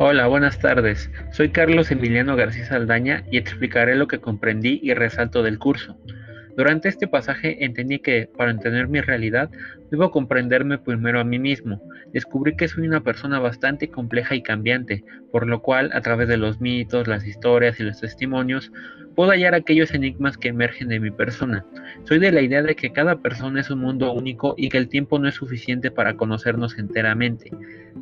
Hola, buenas tardes. Soy Carlos Emiliano García Saldaña y explicaré lo que comprendí y resalto del curso. Durante este pasaje entendí que, para entender mi realidad, debo comprenderme primero a mí mismo. Descubrí que soy una persona bastante compleja y cambiante, por lo cual, a través de los mitos, las historias y los testimonios, puedo hallar aquellos enigmas que emergen de mi persona. Soy de la idea de que cada persona es un mundo único y que el tiempo no es suficiente para conocernos enteramente.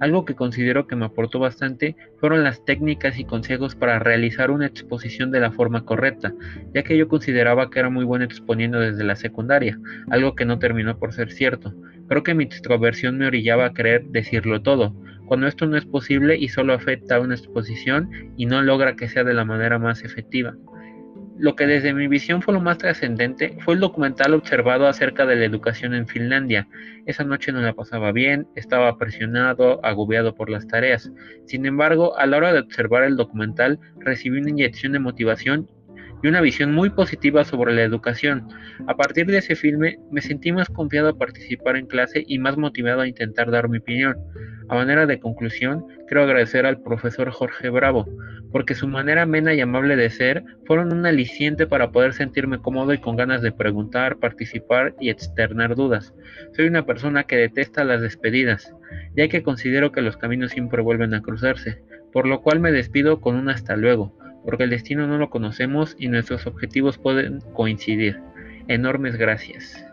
Algo que considero que me aportó bastante fueron las técnicas y consejos para realizar una exposición de la forma correcta, ya que yo consideraba que era muy bueno exponiendo desde la secundaria, algo que no terminó por ser cierto. Creo que mi extroversión me orillaba a querer decirlo todo, cuando esto no es posible y solo afecta a una exposición y no logra que sea de la manera más efectiva. Lo que desde mi visión fue lo más trascendente fue el documental observado acerca de la educación en Finlandia. Esa noche no la pasaba bien, estaba presionado, agobiado por las tareas. Sin embargo, a la hora de observar el documental, recibí una inyección de motivación y una visión muy positiva sobre la educación. A partir de ese filme, me sentí más confiado a participar en clase y más motivado a intentar dar mi opinión. A manera de conclusión, quiero agradecer al profesor Jorge Bravo, porque su manera amena y amable de ser fueron un aliciente para poder sentirme cómodo y con ganas de preguntar, participar y externar dudas. Soy una persona que detesta las despedidas, ya que considero que los caminos siempre vuelven a cruzarse, por lo cual me despido con un hasta luego, porque el destino no lo conocemos y nuestros objetivos pueden coincidir. Enormes gracias.